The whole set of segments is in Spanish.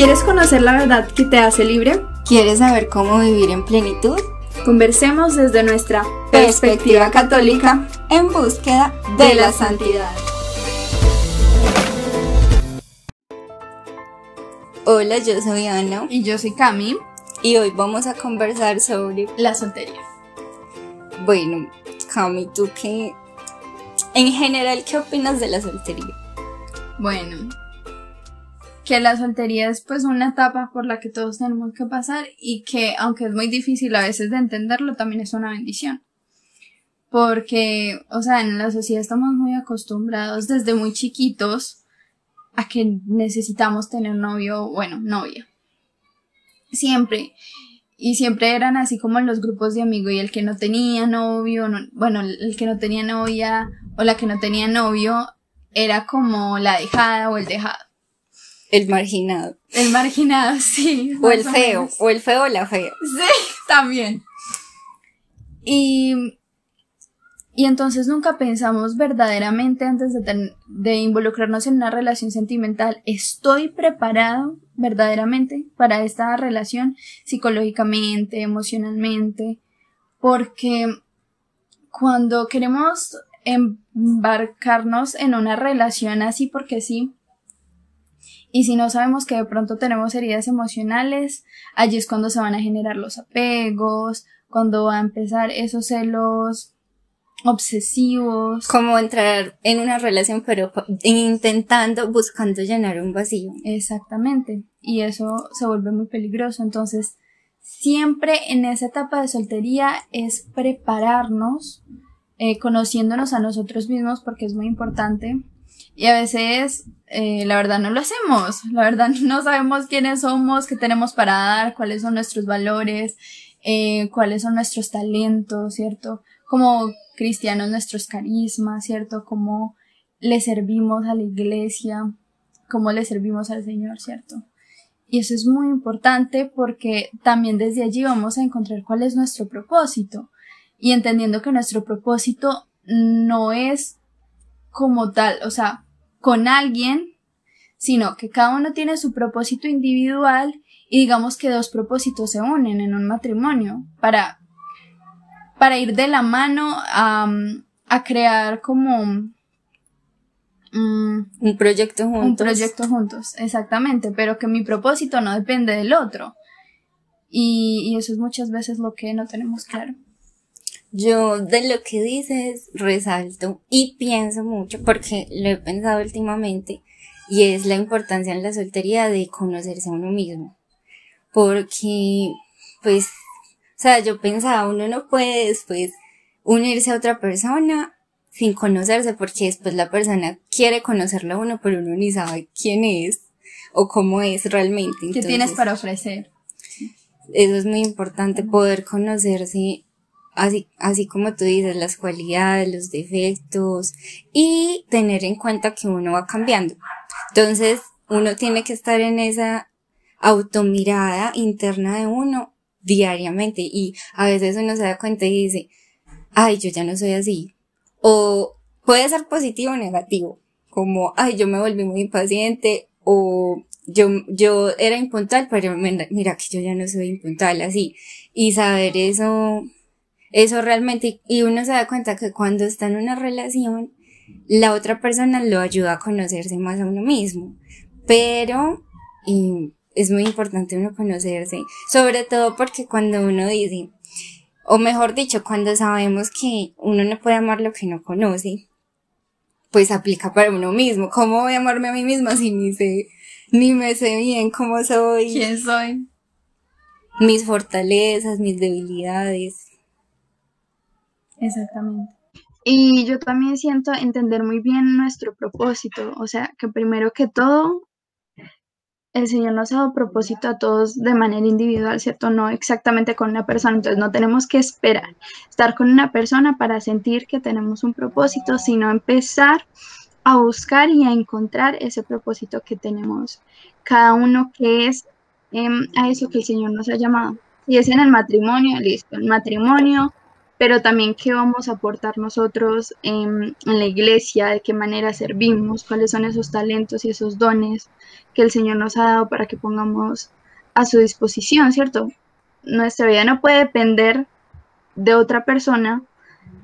¿Quieres conocer la verdad que te hace libre? ¿Quieres saber cómo vivir en plenitud? Conversemos desde nuestra perspectiva católica en búsqueda de la santidad. Hola, yo soy Ana. Y yo soy Cami. Y hoy vamos a conversar sobre la soltería. Bueno, Cami, ¿tú qué? En general, ¿qué opinas de la soltería? Bueno, que la soltería es pues una etapa por la que todos tenemos que pasar y que aunque es muy difícil a veces de entenderlo, también es una bendición. Porque, o sea, en la sociedad estamos muy acostumbrados desde muy chiquitos a que necesitamos tener novio, bueno, novia. Siempre. Y siempre eran así como en los grupos de amigos y el que no tenía novio, bueno, el que no tenía novia o la que no tenía novio era como la dejada o el dejado. El marginado. El marginado, sí. O el feo, o el feo o la fea. Sí, también. Y, y entonces nunca pensamos verdaderamente antes de, de involucrarnos en una relación sentimental, ¿estoy preparado verdaderamente para esta relación psicológicamente, emocionalmente? Porque cuando queremos embarcarnos en una relación así porque sí, y si no sabemos que de pronto tenemos heridas emocionales, allí es cuando se van a generar los apegos, cuando va a empezar esos celos obsesivos. Como entrar en una relación pero intentando, buscando llenar un vacío. Exactamente. Y eso se vuelve muy peligroso. Entonces, siempre en esa etapa de soltería es prepararnos, eh, conociéndonos a nosotros mismos porque es muy importante y a veces, eh, la verdad, no lo hacemos. La verdad, no sabemos quiénes somos, qué tenemos para dar, cuáles son nuestros valores, eh, cuáles son nuestros talentos, ¿cierto? Como cristianos, nuestros carismas, ¿cierto? Cómo le servimos a la iglesia, cómo le servimos al Señor, ¿cierto? Y eso es muy importante porque también desde allí vamos a encontrar cuál es nuestro propósito. Y entendiendo que nuestro propósito no es como tal, o sea, con alguien, sino que cada uno tiene su propósito individual y digamos que dos propósitos se unen en un matrimonio para, para ir de la mano a, a crear como mm, un proyecto juntos. Un proyecto juntos, exactamente, pero que mi propósito no depende del otro. Y, y eso es muchas veces lo que no tenemos claro. Yo de lo que dices resalto y pienso mucho porque lo he pensado últimamente y es la importancia en la soltería de conocerse a uno mismo. Porque, pues, o sea, yo pensaba, uno no puede después unirse a otra persona sin conocerse porque después la persona quiere conocerlo a uno pero uno ni sabe quién es o cómo es realmente. ¿Qué tienes para ofrecer? Eso es muy importante, poder conocerse así, así como tú dices, las cualidades, los defectos y tener en cuenta que uno va cambiando. Entonces, uno tiene que estar en esa automirada interna de uno diariamente y a veces uno se da cuenta y dice, ay, yo ya no soy así. O puede ser positivo o negativo, como, ay, yo me volví muy impaciente o yo, yo era impuntual, pero mira que yo ya no soy impuntual así. Y saber eso eso realmente, y uno se da cuenta que cuando está en una relación, la otra persona lo ayuda a conocerse más a uno mismo. Pero, y es muy importante uno conocerse, sobre todo porque cuando uno dice, o mejor dicho, cuando sabemos que uno no puede amar lo que no conoce, pues aplica para uno mismo. ¿Cómo voy a amarme a mí misma si ni sé, ni me sé bien cómo soy? ¿Quién soy? Mis fortalezas, mis debilidades. Exactamente. Y yo también siento entender muy bien nuestro propósito, o sea, que primero que todo, el Señor nos ha dado propósito a todos de manera individual, ¿cierto? No exactamente con una persona, entonces no tenemos que esperar estar con una persona para sentir que tenemos un propósito, sino empezar a buscar y a encontrar ese propósito que tenemos cada uno que es em, a eso que el Señor nos ha llamado. Y es en el matrimonio, listo, el matrimonio pero también qué vamos a aportar nosotros en, la iglesia, de qué manera servimos, cuáles son esos talentos y esos dones que el Señor nos ha dado para que pongamos a su disposición, ¿cierto? Nuestra vida no puede depender de otra persona,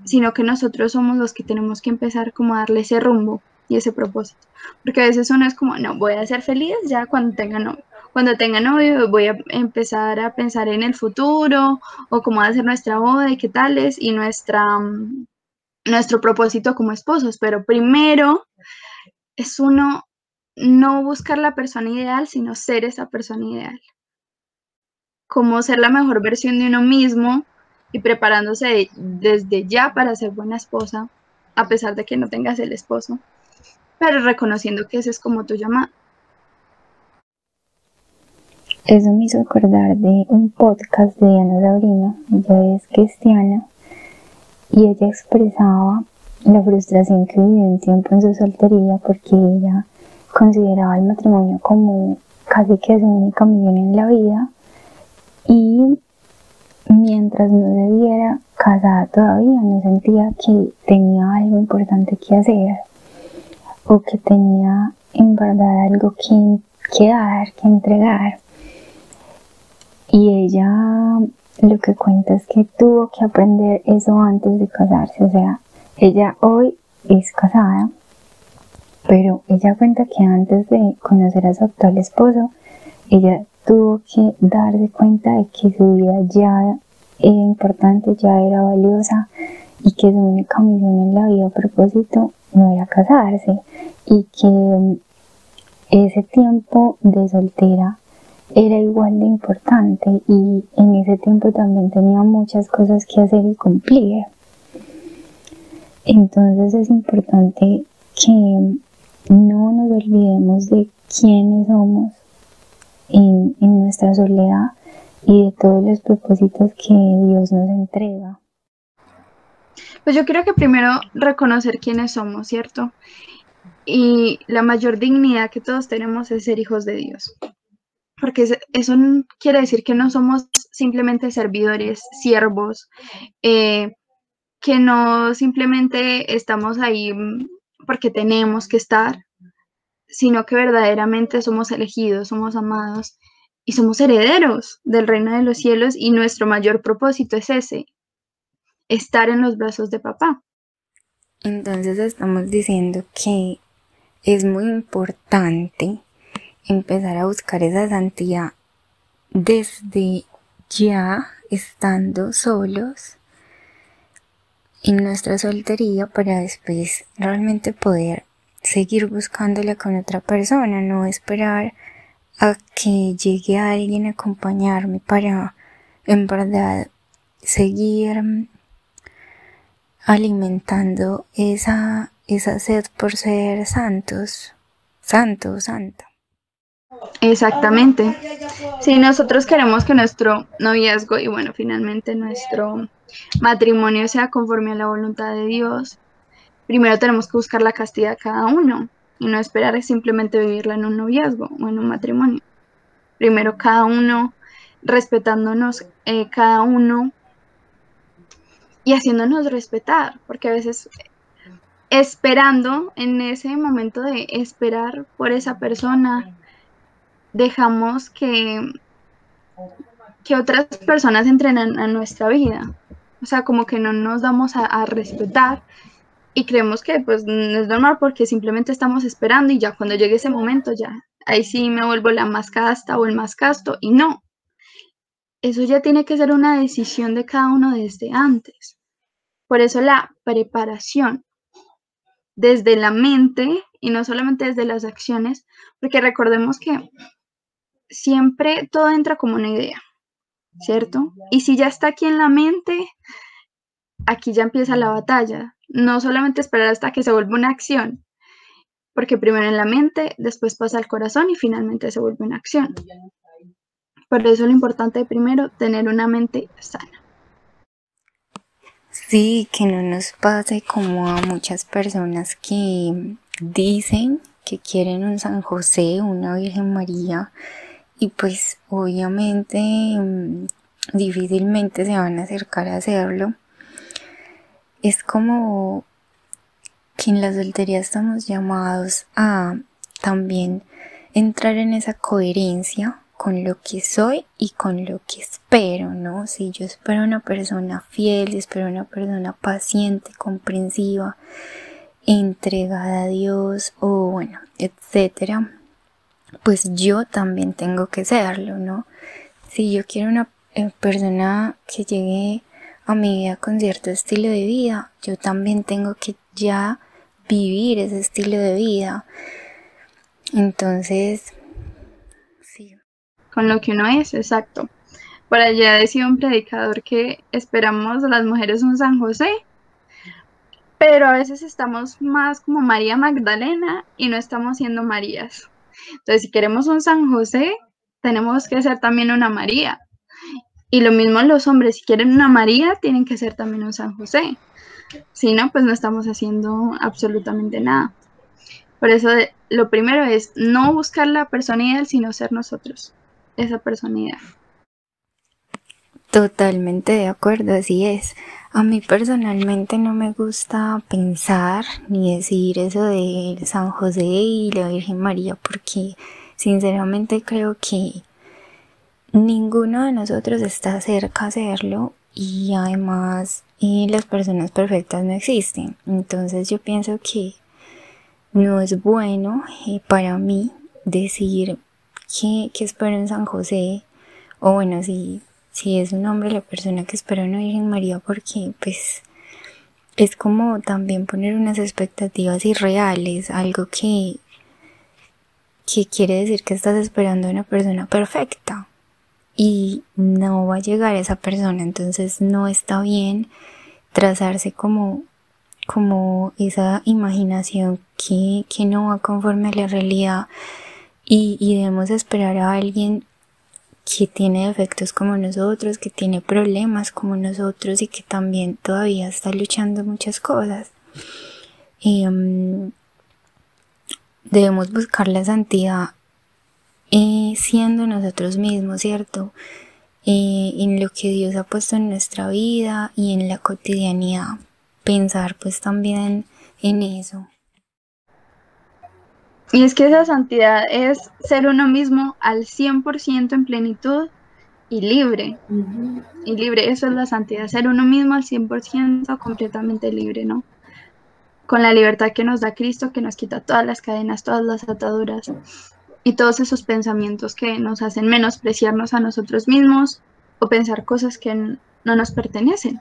sino que nosotros somos los que tenemos que empezar como a darle ese rumbo y ese propósito. Porque a veces uno es como, no, voy a ser feliz ya cuando tenga novio. Cuando tenga novio voy a empezar a pensar en el futuro o cómo va a ser nuestra boda y qué tal es y nuestra, mm, nuestro propósito como esposos. Pero primero es uno no buscar la persona ideal, sino ser esa persona ideal. Como ser la mejor versión de uno mismo y preparándose desde ya para ser buena esposa, a pesar de que no tengas el esposo, pero reconociendo que ese es como tu llamado. Eso me hizo acordar de un podcast de Diana Sabrina, ella es cristiana, y ella expresaba la frustración que vivió un tiempo en su soltería porque ella consideraba el matrimonio como casi que su única misión en la vida y mientras no se viera casada todavía no sentía que tenía algo importante que hacer o que tenía en verdad algo que, que dar, que entregar. Y ella lo que cuenta es que tuvo que aprender eso antes de casarse, o sea, ella hoy es casada, pero ella cuenta que antes de conocer a su actual esposo, ella tuvo que darse cuenta de que su vida ya era importante, ya era valiosa y que su única misión en la vida, propósito, no era casarse y que ese tiempo de soltera era igual de importante y en ese tiempo también tenía muchas cosas que hacer y cumplir. Entonces es importante que no nos olvidemos de quiénes somos en, en nuestra soledad y de todos los propósitos que Dios nos entrega. Pues yo creo que primero reconocer quiénes somos, ¿cierto? Y la mayor dignidad que todos tenemos es ser hijos de Dios. Porque eso quiere decir que no somos simplemente servidores, siervos, eh, que no simplemente estamos ahí porque tenemos que estar, sino que verdaderamente somos elegidos, somos amados y somos herederos del reino de los cielos y nuestro mayor propósito es ese, estar en los brazos de papá. Entonces estamos diciendo que es muy importante empezar a buscar esa santidad desde ya estando solos en nuestra soltería para después realmente poder seguir buscándola con otra persona, no esperar a que llegue alguien a acompañarme para en verdad seguir alimentando esa, esa sed por ser santos, santo, santa. Exactamente. Si nosotros queremos que nuestro noviazgo y bueno, finalmente nuestro matrimonio sea conforme a la voluntad de Dios, primero tenemos que buscar la castidad cada uno y no esperar simplemente vivirla en un noviazgo o en un matrimonio. Primero cada uno respetándonos, eh, cada uno y haciéndonos respetar, porque a veces esperando en ese momento de esperar por esa persona, dejamos que, que otras personas entrenan a nuestra vida. O sea, como que no nos damos a, respetar y creemos que pues no es normal porque simplemente estamos esperando y ya cuando llegue ese momento ya, ahí sí me vuelvo la más casta o el más casto y no. Eso ya tiene que ser una decisión de cada uno desde antes. Por eso la preparación desde la mente y no solamente desde las acciones, porque recordemos que siempre todo entra como una idea, ¿cierto? Y si ya está aquí en la mente, aquí ya empieza la batalla. No solamente esperar hasta que se vuelva una acción, porque primero en la mente, después pasa al corazón y finalmente se vuelve una acción. Por eso lo importante primero tener una mente sana. Sí, que no nos pase como a muchas personas que dicen que quieren un San José, una Virgen María, y pues obviamente mm, difícilmente se van a acercar a hacerlo. es como que en la soltería estamos llamados a también entrar en esa coherencia con lo que soy y con lo que espero, ¿no? Si yo espero una persona fiel, espero una persona paciente, comprensiva, entregada a Dios o bueno, etcétera, pues yo también tengo que serlo, ¿no? Si yo quiero una eh, persona que llegue a mi vida con cierto estilo de vida, yo también tengo que ya vivir ese estilo de vida. Entonces, sí. Con lo que uno es, exacto. Por allá decía un predicador que esperamos a las mujeres un San José, pero a veces estamos más como María Magdalena y no estamos siendo Marías. Entonces, si queremos un San José, tenemos que ser también una María. Y lo mismo los hombres, si quieren una María, tienen que ser también un San José. Si no, pues no estamos haciendo absolutamente nada. Por eso lo primero es no buscar la personalidad, sino ser nosotros, esa personalidad. Totalmente de acuerdo, así es. A mí personalmente no me gusta pensar ni decir eso de San José y la Virgen María porque sinceramente creo que ninguno de nosotros está cerca de hacerlo y además y las personas perfectas no existen. Entonces yo pienso que no es bueno eh, para mí decir que, que espero en San José o bueno, si, si es un hombre la persona que espero en Virgen María porque pues es como también poner unas expectativas irreales, algo que, que quiere decir que estás esperando a una persona perfecta y no va a llegar esa persona, entonces no está bien trazarse como, como esa imaginación que, que no va conforme a la realidad y, y debemos esperar a alguien que tiene defectos como nosotros, que tiene problemas como nosotros y que también todavía está luchando muchas cosas. Em, debemos buscar la santidad eh, siendo nosotros mismos, ¿cierto? En lo que Dios ha puesto en nuestra vida y en la cotidianidad. Pensar pues también en eso. Y es que esa santidad es ser uno mismo al 100% en plenitud y libre. Y libre, eso es la santidad, ser uno mismo al 100% completamente libre, ¿no? Con la libertad que nos da Cristo, que nos quita todas las cadenas, todas las ataduras y todos esos pensamientos que nos hacen menospreciarnos a nosotros mismos o pensar cosas que no nos pertenecen.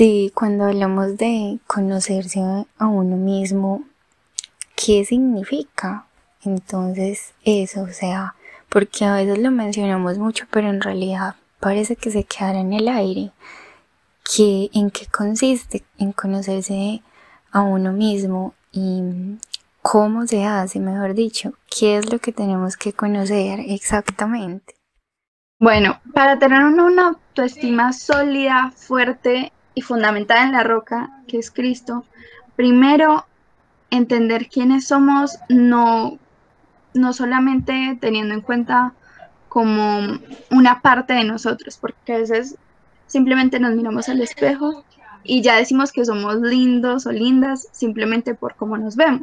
Sí, cuando hablamos de conocerse a uno mismo, ¿qué significa? Entonces, eso, o sea, porque a veces lo mencionamos mucho, pero en realidad parece que se quedará en el aire. ¿Qué, ¿En qué consiste en conocerse a uno mismo y cómo se hace, mejor dicho, qué es lo que tenemos que conocer exactamente. Bueno, para tener una autoestima sólida, fuerte y fundamentada en la roca, que es Cristo, primero entender quiénes somos, no, no solamente teniendo en cuenta como una parte de nosotros, porque a veces simplemente nos miramos al espejo y ya decimos que somos lindos o lindas simplemente por cómo nos vemos.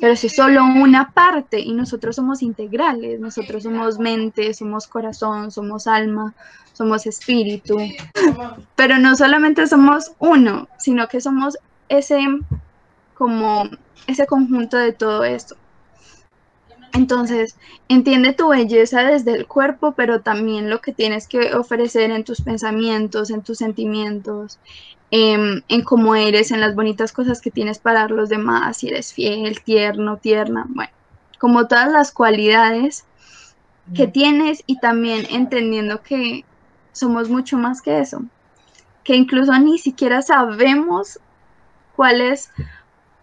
Pero si es solo una parte y nosotros somos integrales, nosotros somos mente, somos corazón, somos alma, somos espíritu. Pero no solamente somos uno, sino que somos ese como ese conjunto de todo esto. Entonces, entiende tu belleza desde el cuerpo, pero también lo que tienes que ofrecer en tus pensamientos, en tus sentimientos, Em, en, cómo eres, en las bonitas cosas que tienes para los demás, si eres fiel, tierno, tierna, bueno, como todas las cualidades que tienes y también entendiendo que somos mucho más que eso, que incluso ni siquiera sabemos cuál es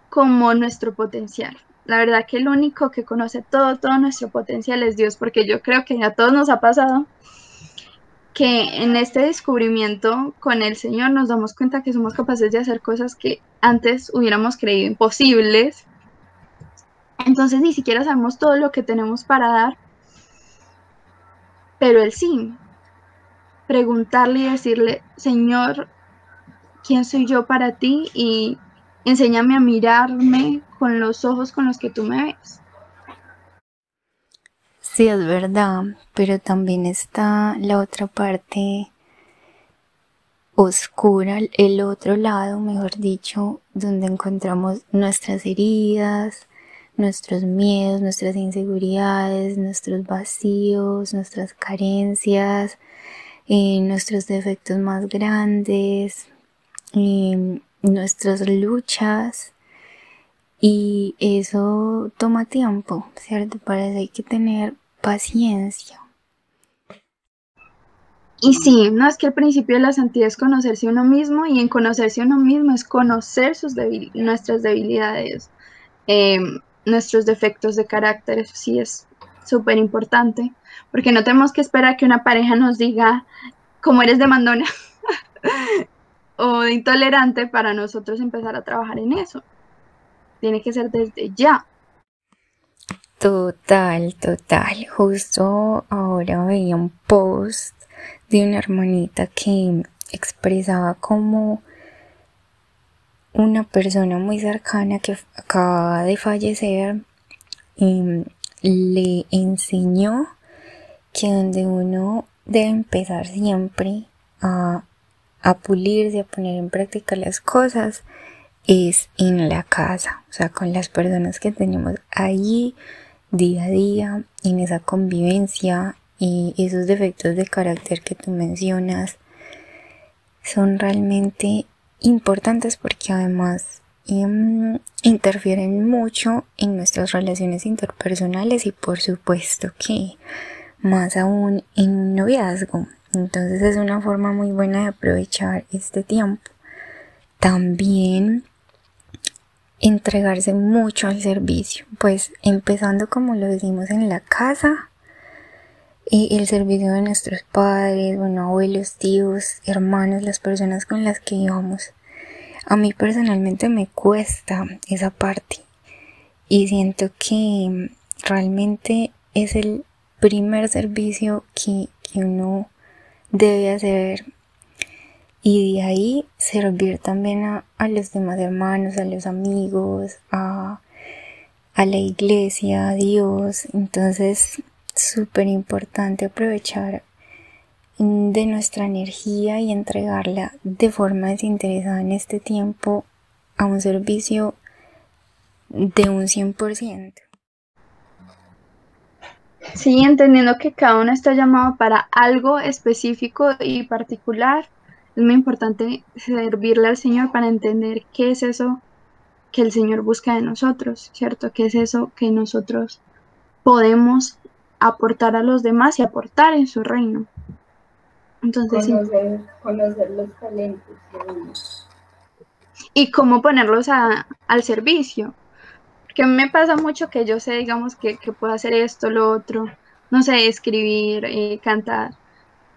como nuestro potencial. La verdad que el único que conoce todo, todo nuestro potencial es Dios, porque yo creo que a todos nos ha pasado que en este descubrimiento con el Señor nos damos cuenta que somos capaces de hacer cosas que antes hubiéramos creído imposibles. Entonces ni siquiera sabemos todo lo que tenemos para dar, pero Él sí. preguntarle y decirle, Señor, ¿quién soy yo para ti? Y enséñame a mirarme con los ojos con los que tú me ves. Sí, es verdad, pero también está la otra parte oscura, el otro lado, mejor dicho, donde encontramos nuestras heridas, nuestros miedos, nuestras inseguridades, nuestros vacíos, nuestras carencias, eh, nuestros defectos más grandes, eh, nuestras luchas. Y eso toma tiempo, ¿cierto? Para eso hay que tener paciencia. Y sí, no es que el principio de la santidad es conocerse uno mismo y en conocerse uno mismo es conocer sus nuestras debilidades, em, nuestros defectos de carácter, eso sí es súper importante, porque no tenemos que esperar que una pareja nos diga cómo eres de mandona o intolerante para nosotros empezar a trabajar en eso. Tiene que ser desde ya. Total, total. Justo ahora veía un post de una hermanita que expresaba como una persona muy cercana que acaba de fallecer y le enseñó que donde uno debe empezar siempre a, a pulirse, a poner en práctica las cosas, es en la casa, o sea, con las personas que tenemos allí día a día, en esa convivencia, y esos defectos de carácter que tú mencionas son realmente importantes porque además em, interfieren mucho en nuestras relaciones interpersonales y por supuesto que más aún en noviazgo. Entonces es una forma muy buena de aprovechar este tiempo. También entregarse mucho al servicio, pues empezando como lo decimos en la casa, y el servicio de nuestros padres, bueno, abuelos, tíos, hermanos, las personas con las que íbamos. A mí personalmente me cuesta esa parte y siento que realmente es el primer servicio que, uno debe hacer y de ahí servir también a, a, los demás hermanos, a los amigos, a, la iglesia, a Dios. Entonces súper importante aprovechar de nuestra energía y entregarla de forma desinteresada en este tiempo a un servicio de un 100%. Sí, entendiendo que cada uno está llamado para algo específico y particular, es muy importante servirle al Señor para entender qué es eso que el Señor busca de nosotros, ¿cierto? ¿Qué es eso que nosotros podemos aportar a los demás y aportar en su reino. Entonces, conocer, los talentos. Y cómo ponerlos al servicio. Que me pasa mucho que yo sé, digamos, que, puedo hacer esto, lo otro, no sé, escribir, eh, cantar,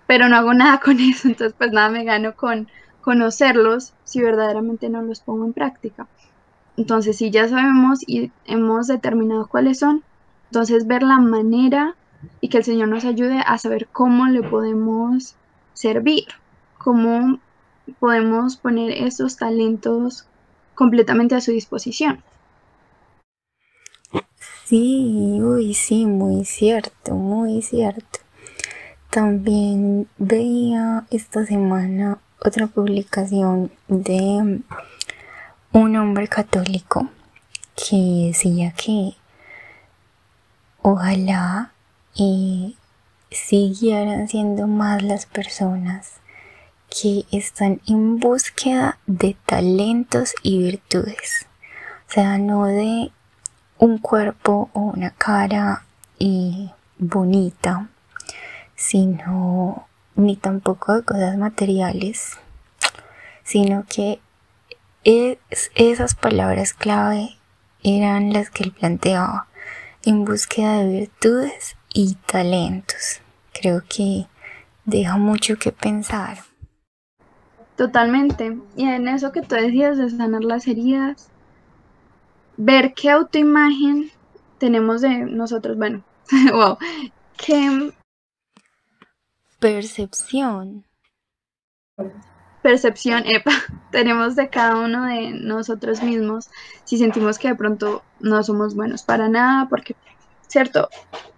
pero no hago nada con eso, entonces pues nada me gano con conocerlos si verdaderamente no los pongo en práctica. Entonces, si ya sabemos y hemos determinado cuáles son, entonces ver la manera y que el Señor nos ayude a saber cómo le podemos servir, cómo podemos poner esos talentos completamente a su disposición. Sí, uy, sí, muy cierto, muy cierto. También veía esta semana otra publicación de un hombre católico que decía que Ojalá y siguieran siendo más las personas que están en búsqueda de talentos y virtudes. O sea, no de un cuerpo o una cara y bonita, sino ni tampoco de cosas materiales, sino que es, esas palabras clave eran las que él planteaba en búsqueda de virtudes y talentos. Creo que deja mucho que pensar. Totalmente. Y en eso que tú decías de sanar las heridas, ver qué autoimagen tenemos de nosotros, bueno, wow, qué Percepción. Percepción, epa, tenemos de cada uno de nosotros mismos si sentimos que de pronto no somos buenos para nada, porque, ¿cierto?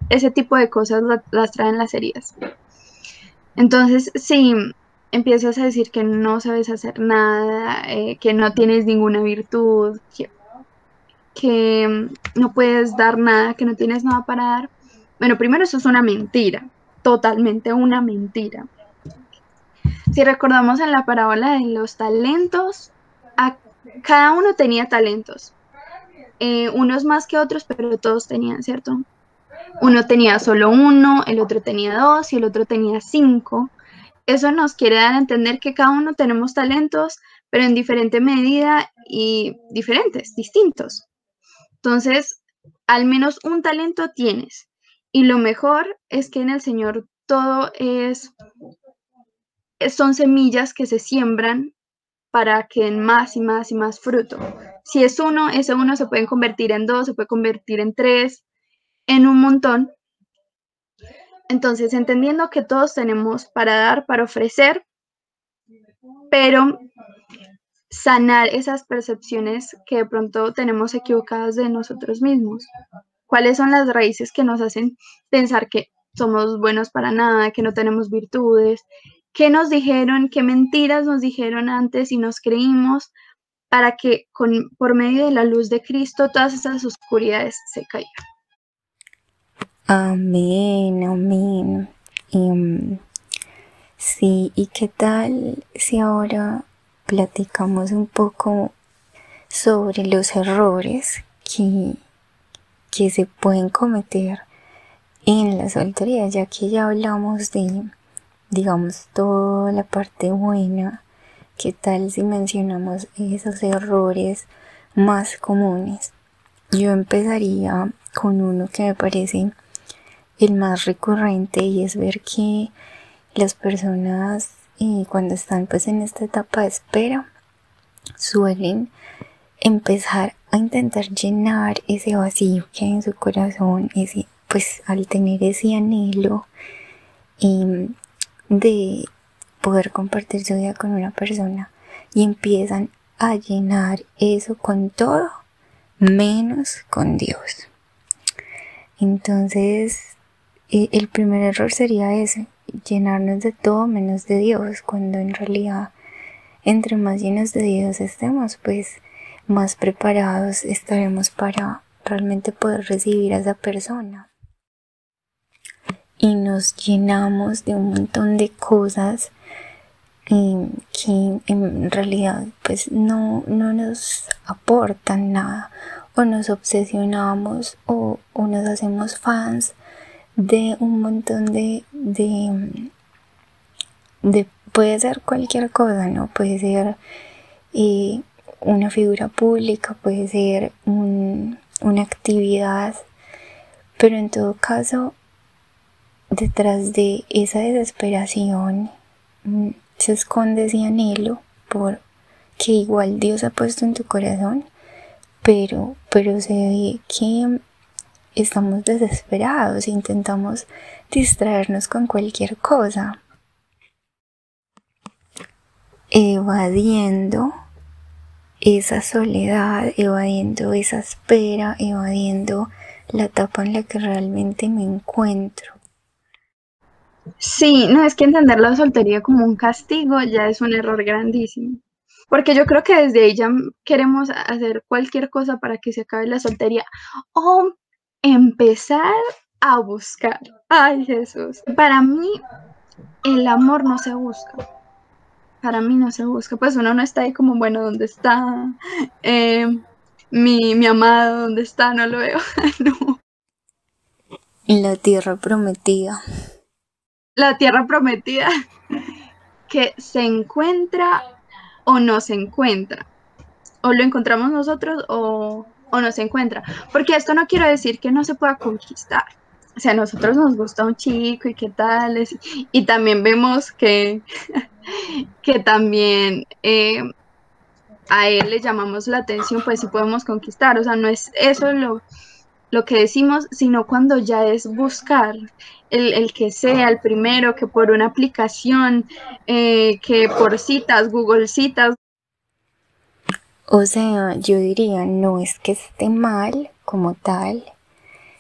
Ese tipo de cosas las traen las heridas. Entonces, si empiezas a decir que no sabes hacer nada, eh, que no tienes ninguna virtud, que, que no puedes dar nada, que no tienes nada para dar, bueno, primero eso es una mentira, totalmente una mentira. Si recordamos en la parábola de los talentos, cada uno tenía talentos. Eh, unos más que otros, pero todos tenían, ¿cierto? Uno tenía solo uno, el otro tenía dos y el otro tenía cinco. Eso nos quiere dar a entender que cada uno tenemos talentos, pero en diferente medida y diferentes, distintos. Entonces, al menos un talento tienes. Y lo mejor es que en el Señor todo es, son semillas que se siembran para que den más y más y más fruto. Si es uno, ese uno se puede convertir en dos, se puede convertir en tres, en un montón. Entonces, entendiendo que todos tenemos para dar, para ofrecer, pero sanar esas percepciones que de pronto tenemos equivocadas de nosotros mismos. ¿Cuáles son las raíces que nos hacen pensar que somos buenos para nada, que no tenemos virtudes? ¿Qué nos dijeron? ¿Qué mentiras nos dijeron antes y nos creímos para que con, por medio de la luz de Cristo todas esas oscuridades se caigan? Amén, amén. Mm, sí, ¿y qué tal si ahora platicamos un poco sobre los errores que, que se pueden cometer en la soltería, ya que ya hablamos de, digamos, toda la parte buena? ¿Qué tal si mencionamos esos errores más comunes? Yo empezaría con uno que me parece el más recurrente y es ver que las personas eh, cuando están pues en esta etapa de espera suelen empezar a intentar llenar ese vacío que hay en su corazón ese pues al tener ese anhelo em, de poder compartir su vida con una persona y empiezan a llenar eso con todo menos con Dios. Entonces el primer error sería ese, llenarnos de todo menos de Dios, cuando en realidad entre más llenos de Dios estemos, pues más preparados estaremos para realmente poder recibir a esa persona. Y nos llenamos de un montón de cosas eh, que en realidad pues no, no nos aportan nada o nos obsesionamos o, o nos hacemos fans de un montón de, de, puede ser cualquier cosa, ¿no? Puede ser eh, una figura pública, puede ser una actividad, pero en todo caso, detrás de esa desesperación mm, se esconde ese anhelo por que igual Dios ha puesto en tu corazón, pero, pero se ve que estamos desesperados intentamos distraernos con cualquier cosa, evadiendo esa soledad, evadiendo esa espera, evadiendo la etapa en la que realmente me encuentro. Sí, no es que entender la soltería como un castigo ya es un error grandísimo. Porque yo creo que desde ya queremos hacer cualquier cosa para que se acabe la soltería. O empezar a buscar. Ay, Jesús. Para mí, el amor no se busca. Para mí no se busca. Pues uno no está ahí como, bueno, ¿dónde está? Eh, mi, mi amado, ¿dónde está? No lo veo. no. La tierra prometida. La tierra prometida que se encuentra o no se encuentra. O lo encontramos nosotros o, o no se encuentra. Porque esto no quiere decir que no se pueda conquistar. O sea, a nosotros nos gusta un chico y qué tal. y también vemos que, que también eh, a él le llamamos la atención, pues sí podemos conquistar. O sea, no es eso lo, lo que decimos, sino cuando ya es buscar el, que sea el primero, que por una aplicación, eh, que por citas, Google citas. O sea, yo diría, no es que esté mal como tal,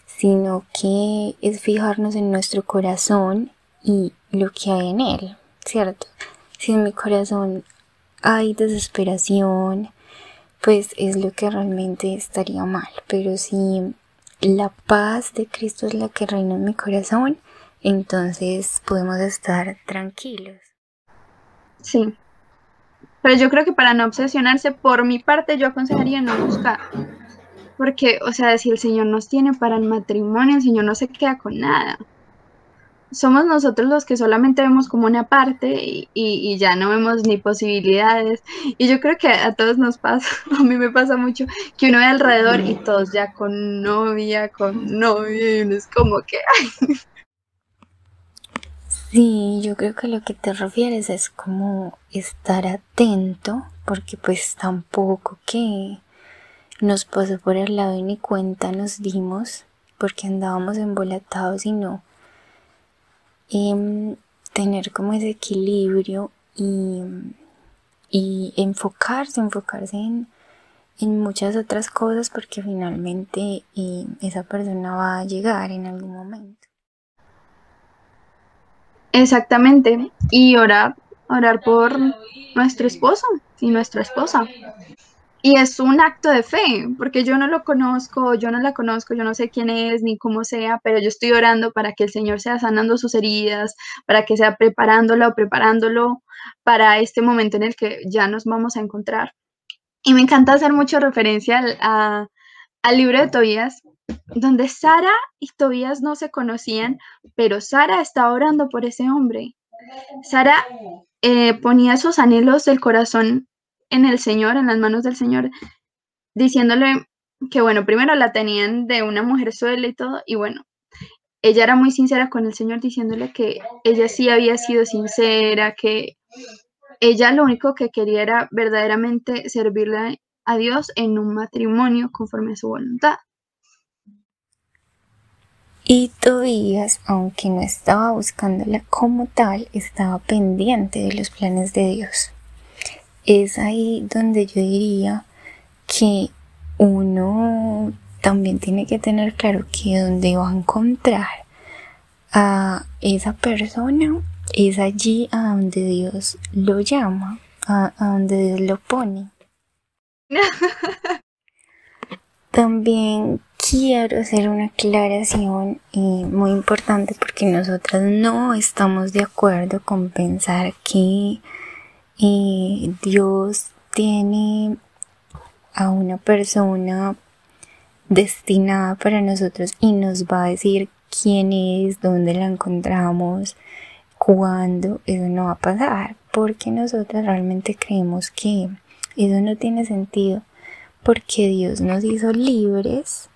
sino que es fijarnos en nuestro corazón y lo que hay en él, ¿cierto? Si en mi corazón hay desesperación, pues es lo que realmente estaría mal. Pero si la paz de Cristo es la que reina en mi corazón, entonces podemos estar tranquilos. Sí. Pero yo creo que para no obsesionarse, por mi parte, yo aconsejaría no buscar. Porque, o sea, si el Señor nos tiene para el matrimonio, el Señor no se queda con nada somos nosotros los que solamente vemos como una parte y, ya no vemos ni posibilidades. Y yo creo que a todos nos pasa, a mí me pasa mucho, que uno ve alrededor y todos ya con novia, con novio, y uno es como que... Sí, yo creo que lo que te refieres es como estar atento, porque pues tampoco que nos pasó por el lado y ni cuenta nos dimos, porque andábamos embolatados y no em, tener como ese equilibrio y, y enfocarse, enfocarse en, en, muchas otras cosas porque finalmente eh, esa persona va a llegar en algún momento. Exactamente, y orar, orar por nuestro esposo y nuestra esposa. Y es un acto de fe, porque yo no lo conozco, yo no la conozco, yo no sé quién es ni cómo sea, pero yo estoy orando para que el Señor sea sanando sus heridas, para que sea preparándolo o preparándolo para este momento en el que ya nos vamos a encontrar. Y me encanta hacer mucha referencia al, al libro de Tobías, donde Sara y Tobías no se conocían, pero Sara estaba orando por ese hombre. Sara eh, ponía sus anhelos del corazón en el Señor, en las manos del Señor, diciéndole que, bueno, primero la tenían de una mujer suela y todo, y bueno, ella era muy sincera con el Señor diciéndole que ella sí había sido sincera, que ella lo único que quería era verdaderamente servirle a Dios en un matrimonio conforme a su voluntad. Y Tobías, aunque no estaba buscándola como tal, estaba pendiente de los planes de Dios es ahí donde yo diría que uno también tiene que tener claro que donde va a encontrar a esa persona es allí a donde Dios lo llama, a, donde Dios lo pone. También quiero hacer una aclaración muy importante porque nosotras no estamos de acuerdo con pensar que y Dios tiene a una persona destinada para nosotros y nos va a decir quién es, dónde la encontramos, cuándo, eso no va a pasar, porque nosotros realmente creemos que eso no tiene sentido, porque Dios nos hizo libres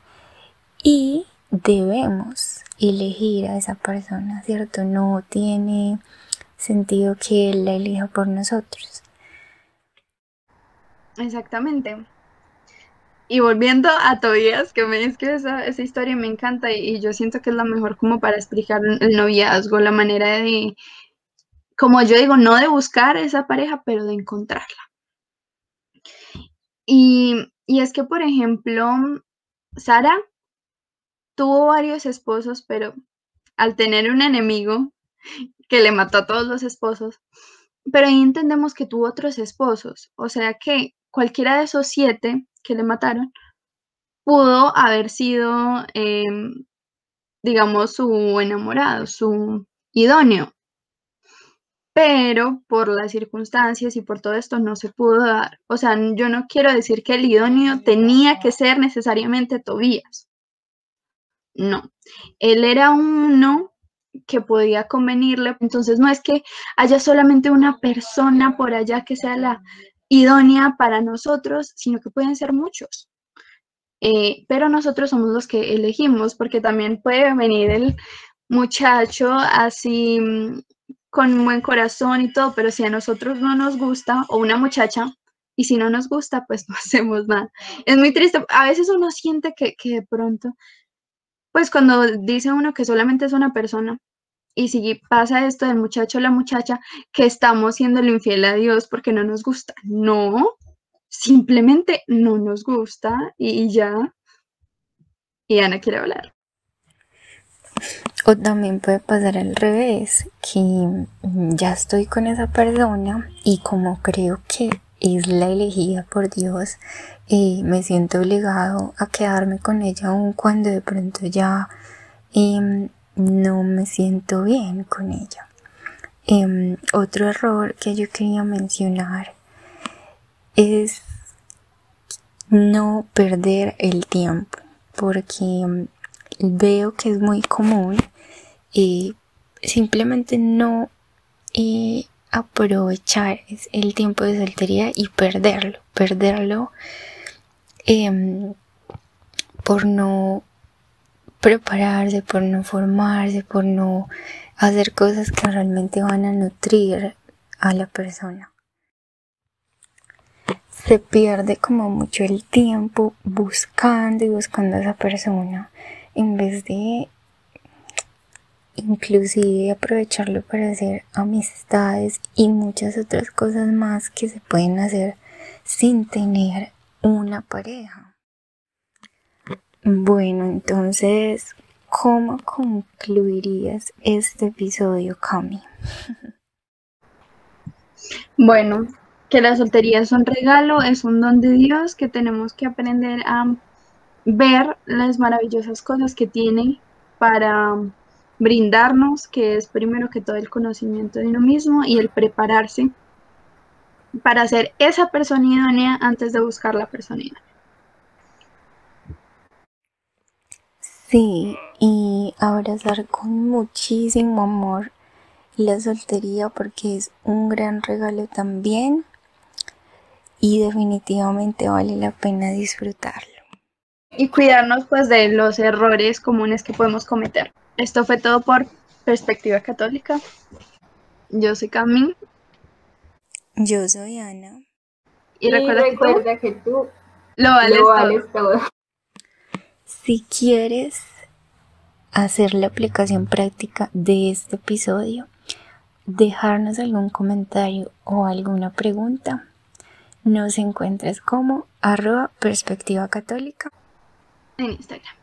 y debemos elegir a esa persona, ¿cierto? No tiene sentido que Él la elija por nosotros. Exactamente. Y volviendo a Tobías, que me es que esa, esa historia me encanta y, yo siento que es la mejor como para explicar el noviazgo, la manera de, como yo digo, no de buscar esa pareja, pero de encontrarla. Y, y es que, por ejemplo, Sara tuvo varios esposos, pero al tener un enemigo que le mató a todos los esposos, pero ahí entendemos que tuvo otros esposos, o sea que cualquiera de esos siete que le mataron pudo haber sido, em, digamos, su enamorado, su idóneo. Pero por las circunstancias y por todo esto no se pudo dar. O sea, yo no quiero decir que el idóneo tenía que ser necesariamente Tobías. No, él era uno que podía convenirle. Entonces no es que haya solamente una persona por allá que sea la idónea para nosotros, sino que pueden ser muchos. Eh, pero nosotros somos los que elegimos, porque también puede venir el muchacho así mm, con buen corazón y todo, pero si a nosotros no nos gusta, o una muchacha, y si no nos gusta, pues no hacemos nada. Es muy triste. A veces uno siente que, que de pronto, pues cuando dice uno que solamente es una persona, y si pasa esto del muchacho o la muchacha, que estamos siendo infiel a Dios porque no nos gusta. No, simplemente no nos gusta y ya. Y Ana quiere hablar. O también puede pasar al revés, que ya estoy con esa persona y como creo que es la elegida por Dios, eh, me siento obligado a quedarme con ella aun cuando de pronto ya em, no me siento bien con ella. Em, otro error que yo quería mencionar es no perder el tiempo, porque em, veo que es muy común y simplemente no eh, aprovechar el tiempo de soltería y perderlo, perderlo em, por no prepararse, por no formarse, por no hacer cosas que realmente van a nutrir a la persona. Se pierde como mucho el tiempo buscando y buscando a esa persona en vez de inclusive aprovecharlo para hacer amistades y muchas otras cosas más que se pueden hacer sin tener una pareja. Bueno, entonces, ¿cómo concluirías este episodio, Cami? Bueno, que la soltería es un regalo, es un don de Dios que tenemos que aprender a ver las maravillosas cosas que tiene para brindarnos, que es primero que todo el conocimiento de uno mismo y el prepararse para ser esa persona idónea antes de buscar la persona idónea. Sí, y abrazar con muchísimo amor la soltería porque es un gran regalo también y definitivamente vale la pena disfrutarlo. Y cuidarnos pues de los errores comunes que podemos cometer. Esto fue todo por Perspectiva Católica. Yo soy Cami. Yo soy Ana. Y, recuerda, que, tú lo vales, todo. Si quieres hacer la aplicación práctica de este episodio, dejarnos algún comentario o alguna pregunta, nos encuentres como arroba perspectiva católica en Instagram.